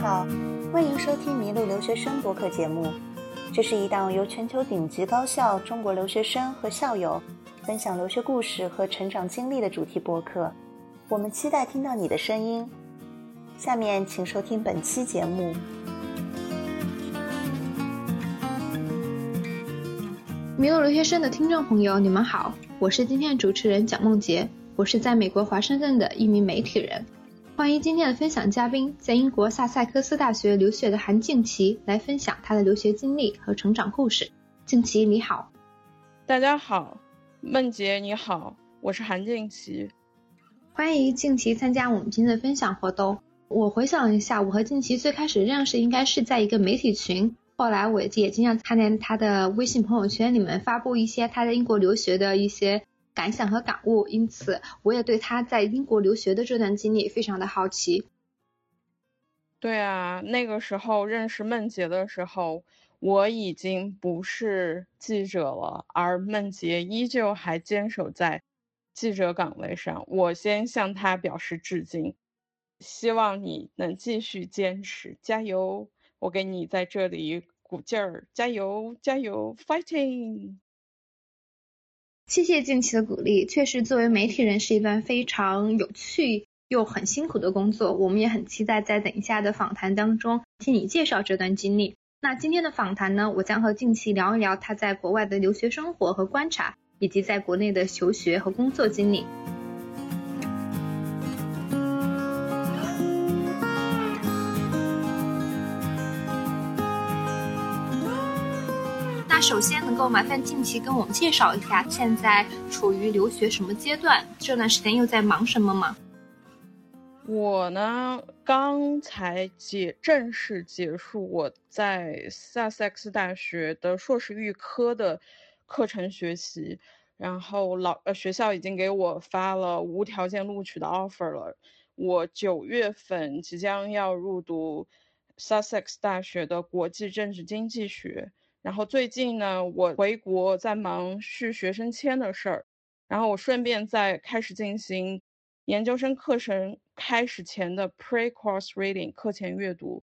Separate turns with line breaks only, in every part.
好，欢迎收听《迷路留学生》博客节目。这是一档由全球顶级高校中国留学生和校友分享留学故事和成长经历的主题博客。我们期待听到你的声音。下面请收听本期节目。
迷路留学生的听众朋友，你们好，我是今天的主持人蒋梦洁，我是在美国华盛顿的一名媒体人。欢迎今天的分享嘉宾，在英国萨塞克斯大学留学的韩静琪来分享她的留学经历和成长故事。静琪，你好。
大家好，梦洁你好，我是韩静琪。
欢迎静琪参加我们今天的分享活动。我回想一下，我和静琪最开始认识应该是在一个媒体群。后来我也经常看见他的微信朋友圈里面发布一些他在英国留学的一些感想和感悟，因此我也对他在英国留学的这段经历非常的好奇。
对啊，那个时候认识梦洁的时候，我已经不是记者了，而梦洁依旧还坚守在记者岗位上。我先向他表示致敬，希望你能继续坚持，加油！我给你在这里鼓劲儿，加油，加油，fighting！
谢谢近期的鼓励。确实，作为媒体人是一段非常有趣又很辛苦的工作。我们也很期待在等一下的访谈当中听你介绍这段经历。那今天的访谈呢，我将和近期聊一聊他在国外的留学生活和观察，以及在国内的求学和工作经历。首先，能够麻烦近期跟我们介绍一下，现在处于留学什么阶段？这段时间又在忙什么吗？
我呢，刚才结正式结束我在萨塞克斯大学的硕士预科的课程学习，然后老呃学校已经给我发了无条件录取的 offer 了。我九月份即将要入读萨塞克斯大学的国际政治经济学。然后最近呢，我回国在忙续学生签的事儿，然后我顺便在开始进行研究生课程开始前的 pre-course reading 课前阅读。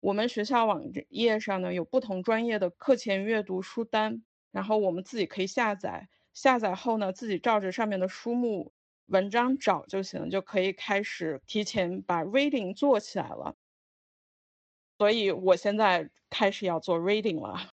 我们学校网页上呢有不同专业的课前阅读书单，然后我们自己可以下载，下载后呢自己照着上面的书目文章找就行，就可以开始提前把 reading 做起来了。所以我现在开始要做 reading 了。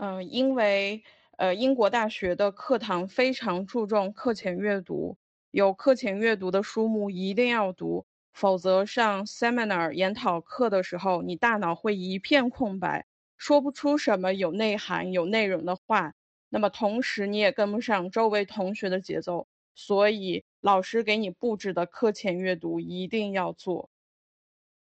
嗯，因为呃，英国大学的课堂非常注重课前阅读，有课前阅读的书目一定要读，否则上 seminar 研讨课的时候，你大脑会一片空白，说不出什么有内涵、有内容的话。那么同时你也跟不上周围同学的节奏，所以老师给你布置的课前阅读一定要做。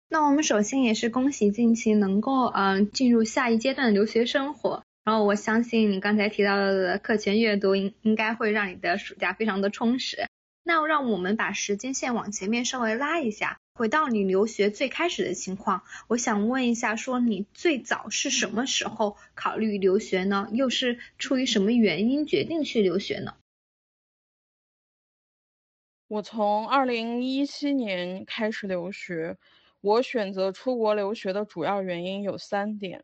那我们首先也是恭喜近期能够嗯进入下一阶段的留学生活。然后我相信你刚才提到的课前阅读应应该会让你的暑假非常的充实。那让我们把时间线往前面稍微拉一下，回到你留学最开始的情况，我想问一下，说你最早是什么时候考虑留学呢？又是出于什么原因决定去留学呢？
我从二零一七年开始留学，我选择出国留学的主要原因有三点。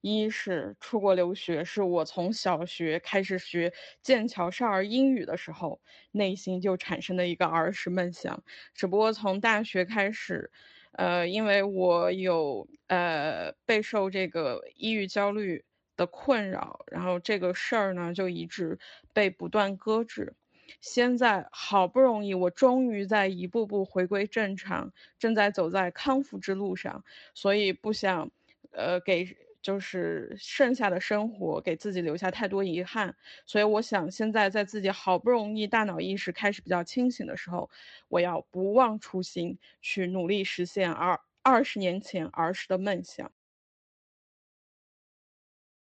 一是出国留学，是我从小学开始学剑桥少儿英语的时候，内心就产生的一个儿时梦想。只不过从大学开始，呃，因为我有呃备受这个抑郁焦虑的困扰，然后这个事儿呢就一直被不断搁置。现在好不容易，我终于在一步步回归正常，正在走在康复之路上，所以不想呃给。就是剩下的生活给自己留下太多遗憾，所以我想现在在自己好不容易大脑意识开始比较清醒的时候，我要不忘初心，去努力实现二二十年前儿时的梦想。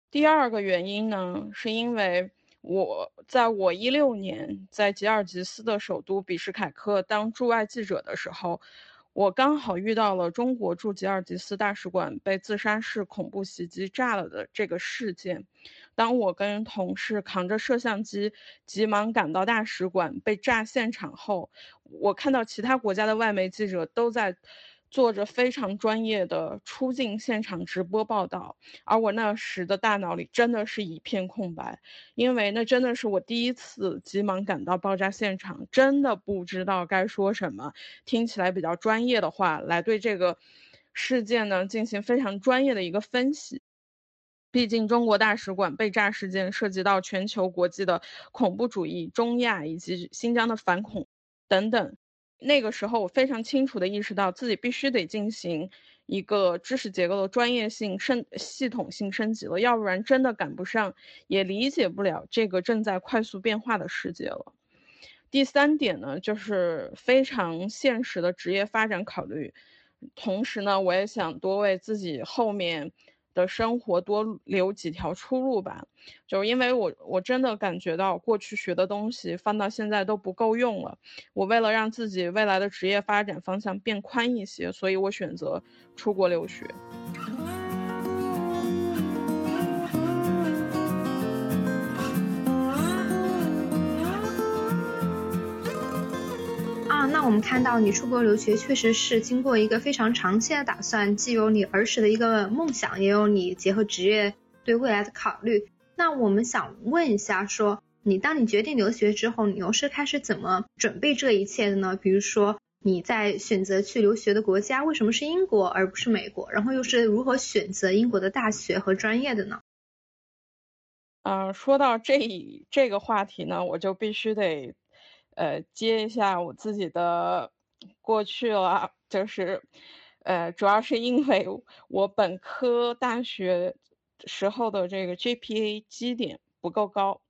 第二个原因呢，是因为我在我一六年在吉尔吉斯的首都比什凯克当驻外记者的时候。我刚好遇到了中国驻吉尔吉斯大使馆被自杀式恐怖袭击炸了的这个事件。当我跟同事扛着摄像机急忙赶到大使馆被炸现场后，我看到其他国家的外媒记者都在做着非常专业的出境现场直播报道，而我那时的大脑里真的是一片空白，因为那真的是我第一次急忙赶到爆炸现场，真的不知道该说什么，听起来比较专业的话来对这个事件呢进行非常专业的一个分析。毕竟，中国大使馆被炸事件涉及到全球国际的恐怖主义、中亚以及新疆的反恐等等。那个时候，我非常清楚地意识到自己必须得进行一个知识结构的专业性升系统性升级了，要不然真的赶不上，也理解不了这个正在快速变化的世界了。第三点呢，就是非常现实的职业发展考虑，同时呢，我也想多为自己后面。的生活多留几条出路吧，就是因为我我真的感觉到过去学的东西放到现在都不够用了。我为了让自己未来的职业发展方向变宽一些，所以我选择出国留学。
那我们看到你出国留学确实是经过一个非常长期的打算，既有你儿时的一个梦想，也有你结合职业对未来的考虑。那我们想问一下，说你当你决定留学之后，你又是开始怎么准备这一切的呢？比如说你在选择去留学的国家，为什么是英国而不是美国？然后又是如何选择英国的大学和专业的呢？
嗯，说到这这个话题呢，我就必须得。呃，接一下我自己的过去了，就是，呃，主要是因为我本科大学时候的这个 GPA 基点不够高，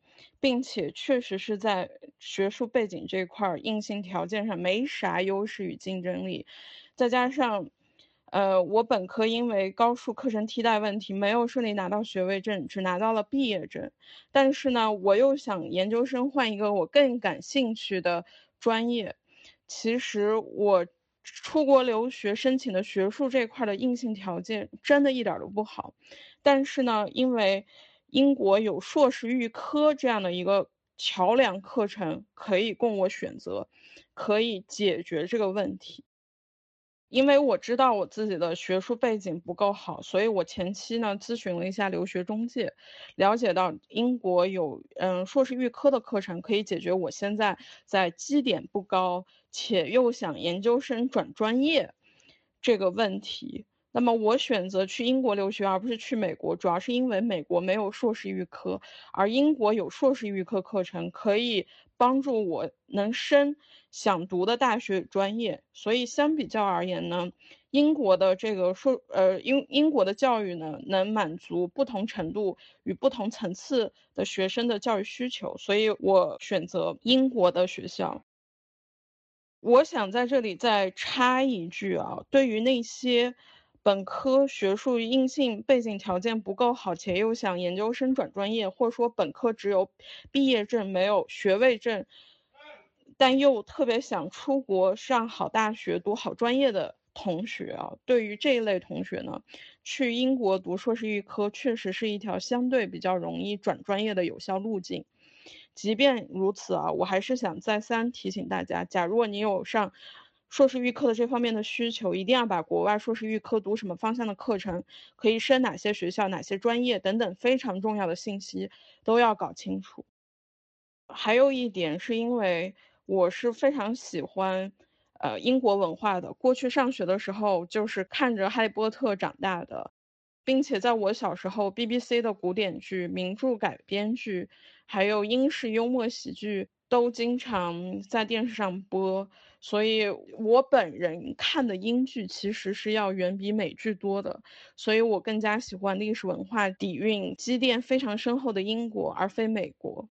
并且确实是在学术背景这块硬性条件上没啥优势与竞争力，再加上。呃，我本科因为高数课程替代问题没有顺利拿到学位证，只拿到了毕业证。但是呢，我又想研究生换一个我更感兴趣的专业。其实我出国留学申请的学术这块的硬性条件真的一点都不好。但是呢，因为英国有硕士预科这样的一个桥梁课程可以供我选择，可以解决这个问题。因为我知道我自己的学术背景不够好，所以我前期呢咨询了一下留学中介，了解到英国有嗯硕士预科的课程可以解决我现在在基点不高且又想研究生转专业这个问题。那么我选择去英国留学而不是去美国，主要是因为美国没有硕士预科，而英国有硕士预科课程可以帮助我能升。想读的大学专业，所以相比较而言呢，英国的这个硕呃英英国的教育呢，能满足不同程度与不同层次的学生的教育需求，所以我选择英国的学校。我想在这里再插一句啊，对于那些本科学术硬性背景条件不够好，且又想研究生转专业，或者说本科只有毕业证没有学位证。但又特别想出国上好大学、读好专业的同学啊，对于这一类同学呢，去英国读硕士预科确实是一条相对比较容易转专业的有效路径。即便如此啊，我还是想再三提醒大家，假如你有上硕士预科的这方面的需求，一定要把国外硕士预科读什么方向的课程，可以升哪些学校、哪些专业等等非常重要的信息都要搞清楚。还有一点是因为。我是非常喜欢，呃，英国文化的。过去上学的时候，就是看着《哈利波特》长大的，并且在我小时候，BBC 的古典剧、名著改编剧，还有英式幽默喜剧都经常在电视上播。所以，我本人看的英剧其实是要远比美剧多的。所以我更加喜欢历史文化底蕴积淀非常深厚的英国，而非美国。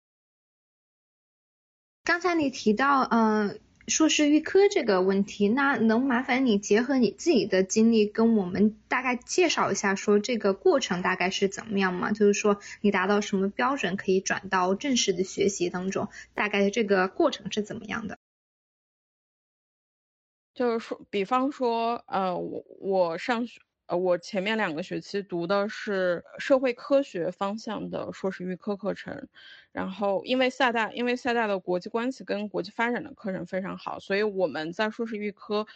刚才你提到，嗯，硕士预科这个问题，那能麻烦你结合你自己的经历，跟我们大概介绍一下，说这个过程大概是怎么样吗？就是说你达到什么标准可以转到正式的学习当中，大概这个过程是怎么样的？
就是说，比方说，呃，我我上学。呃，我前面两个学期读的是社会科学方向的硕士预科课程，然后因为厦大，因为厦大的国际关系跟国际发展的课程非常好，所以我们在硕士预科，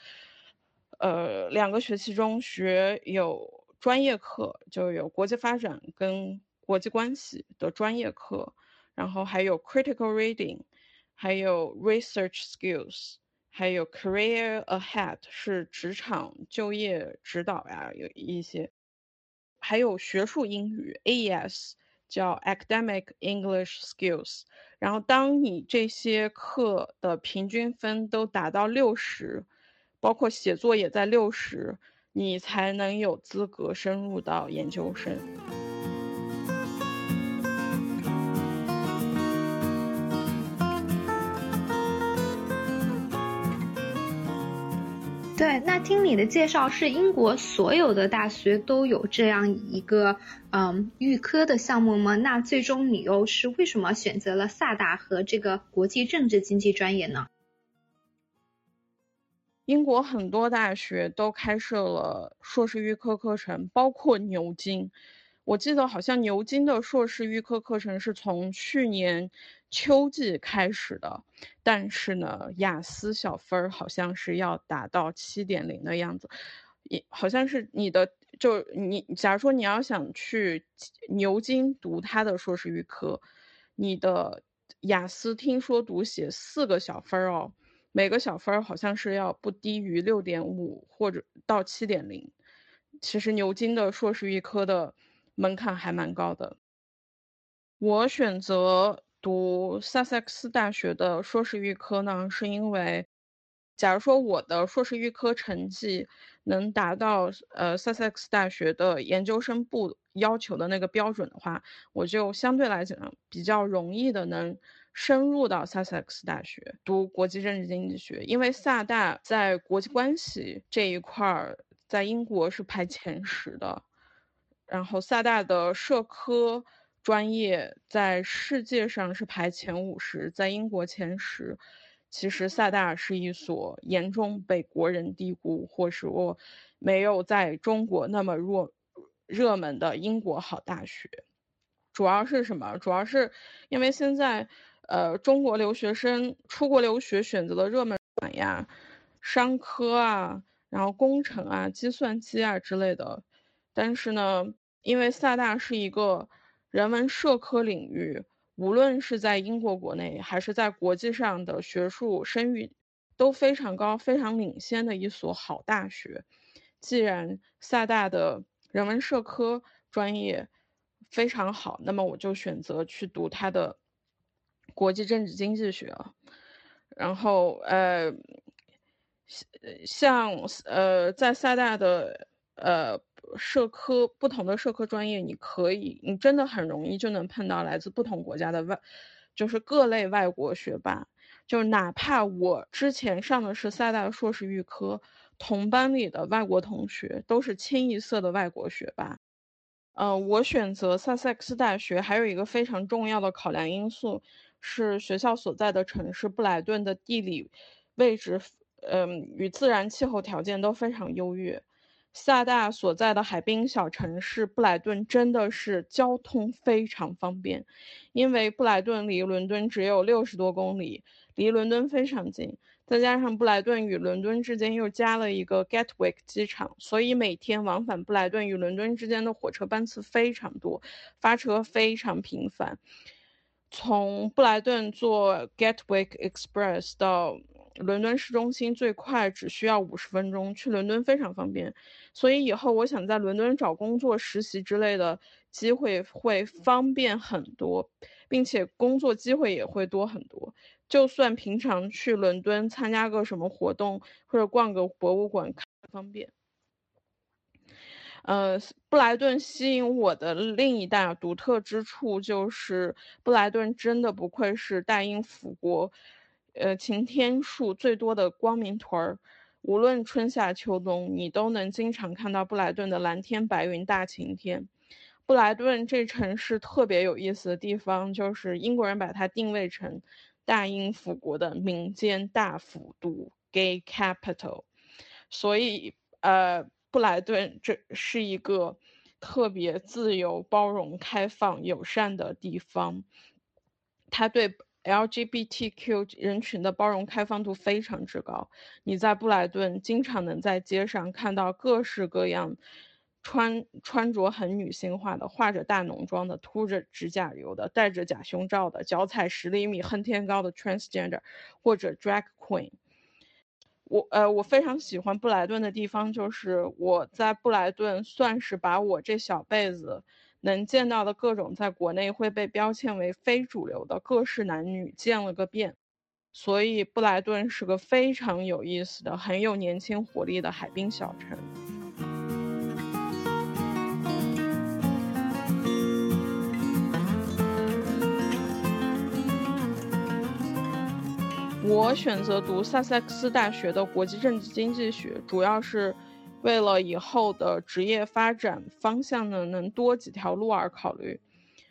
呃，两个学期中学有专业课，就有国际发展跟国际关系的专业课，然后还有 critical reading，还有 research skills，还有 career ahead 是职场就业指导呀，有一些，还有学术英语 AES 叫 academic English skills。然后当你这些课的平均分都达到六十。包括写作也在六十，你才能有资格深入到研究生。
对，那听你的介绍，是英国所有的大学都有这样一个嗯预科的项目吗？那最终你又是为什么选择了萨大和这个国际政治经济专业呢？
英国很多大学都开设了硕士预科课程，包括牛津。我记得好像牛津的硕士预科课程是从去年秋季开始的，但是呢，雅思小分儿好像是要达到七点零的样子。也好像是你的，就你，假如说你要想去牛津读他的硕士预科，你的雅思听说读写四个小分儿哦。每个小分好像是要不低于六点五或者到七点零，其实牛津的硕士预科的门槛还蛮高的。我选择读萨塞克斯大学的硕士预科呢，是因为，假如说我的硕士预科成绩能达到呃萨塞克斯大学的研究生部要求的那个标准的话，我就相对来讲比较容易的能。深入到萨塞克斯大学读国际政治经济学，因为萨大在国际关系这一块儿在英国是排前十的，然后萨大的社科专业在世界上是排前五十，在英国前十。其实萨大是一所严重被国人低估，或是我没有在中国那么热热门的英国好大学。主要是什么？主要是因为现在。呃，中国留学生出国留学选择的热门专呀，商科啊，然后工程啊、计算机啊之类的。但是呢，因为萨大是一个人文社科领域，无论是在英国国内还是在国际上的学术声誉都非常高、非常领先的一所好大学。既然萨大的人文社科专业非常好，那么我就选择去读它的。国际政治经济学，然后呃，像呃，在萨大的呃社科不同的社科专业，你可以，你真的很容易就能碰到来自不同国家的外，就是各类外国学霸，就哪怕我之前上的是萨大硕士预科，同班里的外国同学都是清一色的外国学霸。嗯，我选择萨塞克斯大学还有一个非常重要的考量因素。是学校所在的城市布莱顿的地理位置，嗯，与自然气候条件都非常优越。萨大所在的海滨小城市布莱顿真的是交通非常方便，因为布莱顿离伦敦只有六十多公里，离伦敦非常近。再加上布莱顿与伦敦之间又加了一个 Gatwick 机场，所以每天往返布莱顿与伦敦之间的火车班次非常多，发车非常频繁。从布莱顿坐 Gatwick Express 到伦敦市中心最快只需要五十分钟，去伦敦非常方便。所以以后我想在伦敦找工作、实习之类的机会会方便很多，并且工作机会也会多很多。就算平常去伦敦参加个什么活动或者逛个博物馆，方便。呃，布莱顿吸引我的另一大独特之处就是，布莱顿真的不愧是大英府国，呃，晴天数最多的光明屯儿。无论春夏秋冬，你都能经常看到布莱顿的蓝天白云大晴天。布莱顿这城市特别有意思的地方，就是英国人把它定位成大英府国的民间大府都 （Gay Capital），所以，呃。布莱顿这是一个特别自由、包容、开放、友善的地方，他对 LGBTQ 人群的包容开放度非常之高。你在布莱顿经常能在街上看到各式各样穿穿着很女性化的、化着大浓妆的、涂着指甲油的、戴着假胸罩的、脚踩十厘米恨天高的 transgender 或者 drag queen。我呃，我非常喜欢布莱顿的地方，就是我在布莱顿算是把我这小辈子。能见到的各种在国内会被标签为非主流的各式男女见了个遍，所以布莱顿是个非常有意思的、很有年轻活力的海滨小城。我选择读萨塞克斯大学的国际政治经济学，主要是。为了以后的职业发展方向呢，能多几条路而考虑，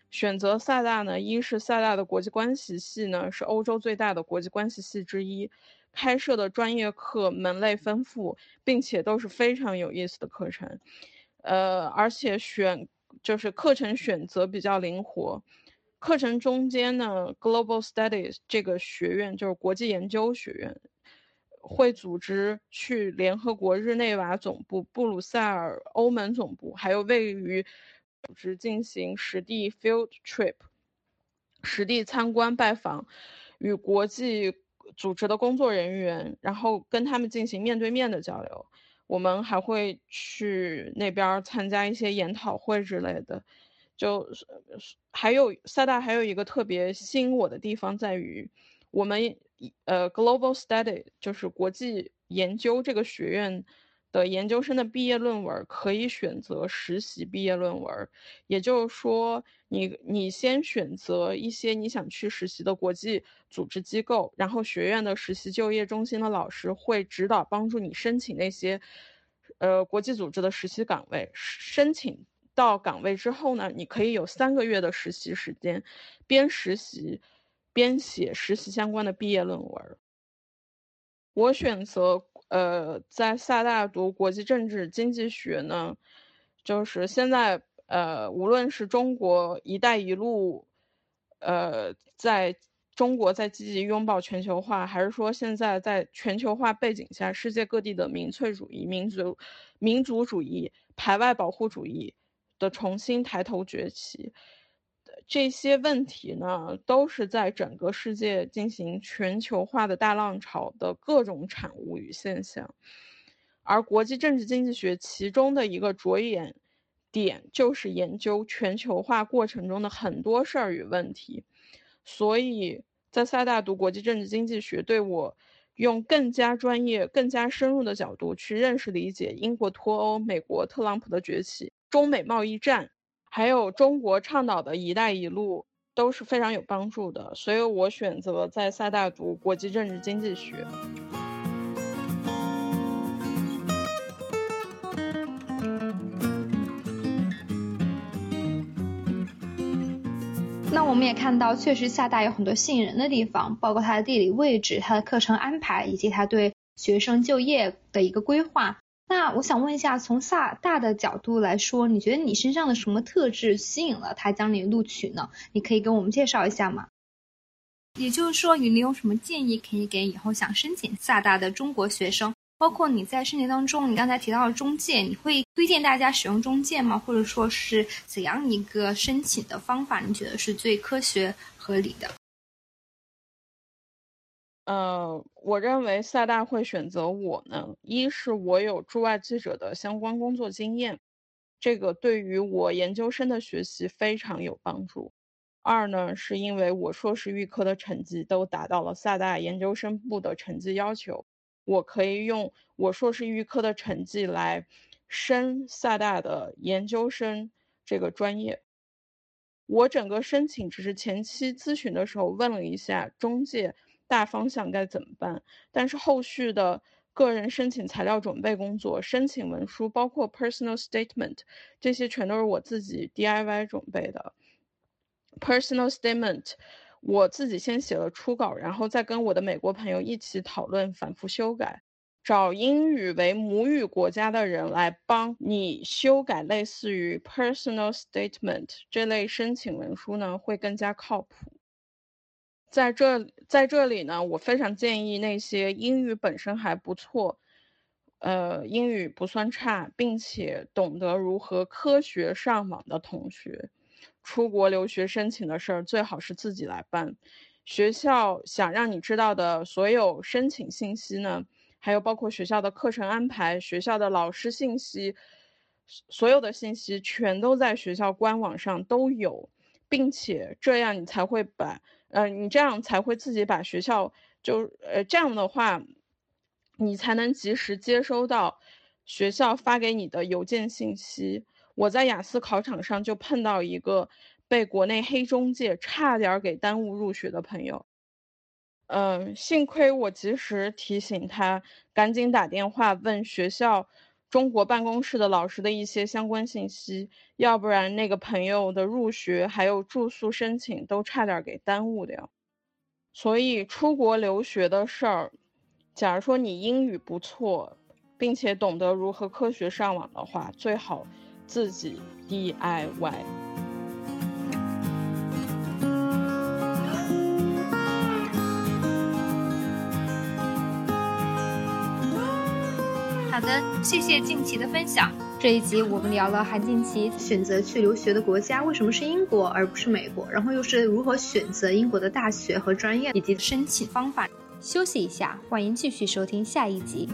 选择萨大呢，一是萨大的国际关系系呢是欧洲最大的国际关系系之一，开设的专业课门类丰富，并且都是非常有意思的课程，呃，而且选就是课程选择比较灵活，课程中间呢，Global Studies 这个学院就是国际研究学院。会组织去联合国日内瓦总部、布鲁塞尔欧盟总部，还有位于组织进行实地 field trip，实地参观拜访，与国际组织的工作人员，然后跟他们进行面对面的交流。我们还会去那边参加一些研讨会之类的。就还有萨大还有一个特别吸引我的地方在于，我们。呃，Global Study 就是国际研究这个学院的研究生的毕业论文可以选择实习毕业论文，也就是说，你你先选择一些你想去实习的国际组织机构，然后学院的实习就业中心的老师会指导帮助你申请那些呃国际组织的实习岗位。申请到岗位之后呢，你可以有三个月的实习时间，边实习。编写实习相关的毕业论文。我选择呃在萨大读国际政治经济学呢，就是现在呃无论是中国“一带一路”，呃在中国在积极拥抱全球化，还是说现在在全球化背景下，世界各地的民粹主义、民族民族主义、排外保护主义的重新抬头崛起。这些问题呢，都是在整个世界进行全球化的大浪潮的各种产物与现象，而国际政治经济学其中的一个着眼点就是研究全球化过程中的很多事儿与问题，所以在萨大读国际政治经济学，对我用更加专业、更加深入的角度去认识理解英国脱欧、美国特朗普的崛起、中美贸易战。还有中国倡导的一带一路都是非常有帮助的，所以我选择在厦大读国际政治经济学。
那我们也看到，确实厦大有很多吸引人的地方，包括它的地理位置、它的课程安排，以及它对学生就业的一个规划。那我想问一下，从萨大的角度来说，你觉得你身上的什么特质吸引了他将你录取呢？你可以跟我们介绍一下吗？也就是说，你有什么建议可以给以后想申请萨大的中国学生？包括你在申请当中，你刚才提到了中介，你会推荐大家使用中介吗？或者说是怎样一个申请的方法，你觉得是最科学合理的？
呃，我认为萨大会选择我呢，一是我有驻外记者的相关工作经验，这个对于我研究生的学习非常有帮助；二呢，是因为我硕士预科的成绩都达到了萨大研究生部的成绩要求，我可以用我硕士预科的成绩来升萨大的研究生这个专业。我整个申请只是前期咨询的时候问了一下中介。大方向该怎么办？但是后续的个人申请材料准备工作、申请文书，包括 personal statement，这些全都是我自己 DIY 准备的。personal statement，我自己先写了初稿，然后再跟我的美国朋友一起讨论，反复修改，找英语为母语国家的人来帮你修改类似于 personal statement 这类申请文书呢，会更加靠谱。在这在这里呢，我非常建议那些英语本身还不错，呃，英语不算差，并且懂得如何科学上网的同学，出国留学申请的事儿最好是自己来办。学校想让你知道的所有申请信息呢，还有包括学校的课程安排、学校的老师信息，所有的信息全都在学校官网上都有，并且这样你才会把，呃，你这样才会自己把学校就，呃，这样的话，你才能及时接收到学校发给你的邮件信息。我在雅思考场上就碰到一个。被国内黑中介差点给耽误入学的朋友，嗯，幸亏我及时提醒他，赶紧打电话问学校中国办公室的老师的一些相关信息，要不然那个朋友的入学还有住宿申请都差点给耽误掉。所以出国留学的事儿，假如说你英语不错，并且懂得如何科学上网的话，最好自己 DIY。
谢谢静琪的分享。这一集我们聊了韩静琪选择去留学的国家为什么是英国而不是美国，然后又是如何选择英国的大学和专业，以及申请方法。休息一下，欢迎继续收听下一集。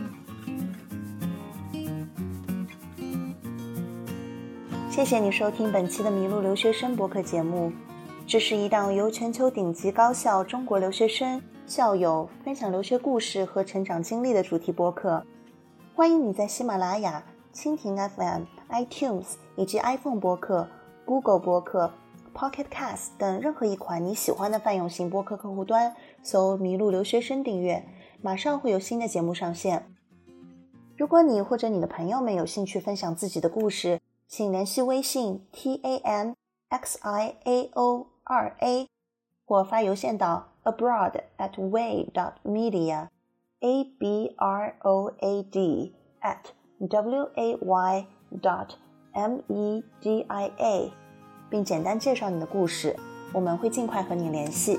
谢谢你收听本期的麋鹿留学生博客节目，这是一档由全球顶级高校中国留学生校友分享留学故事和成长经历的主题播客。欢迎你在喜马拉雅、蜻蜓 FM、iTunes 以及 iPhone 播客、Google 播客、Pocket Cast 等任何一款你喜欢的泛用型播客客户端搜“麋鹿留学生”订阅，马上会有新的节目上线。如果你或者你的朋友们有兴趣分享自己的故事，请联系微信 t a n x i a o 二 a，或发邮件到 abroad at way dot media。a b r o a d at w a y dot m e d i a，并简单介绍你的故事，我们会尽快和你联系。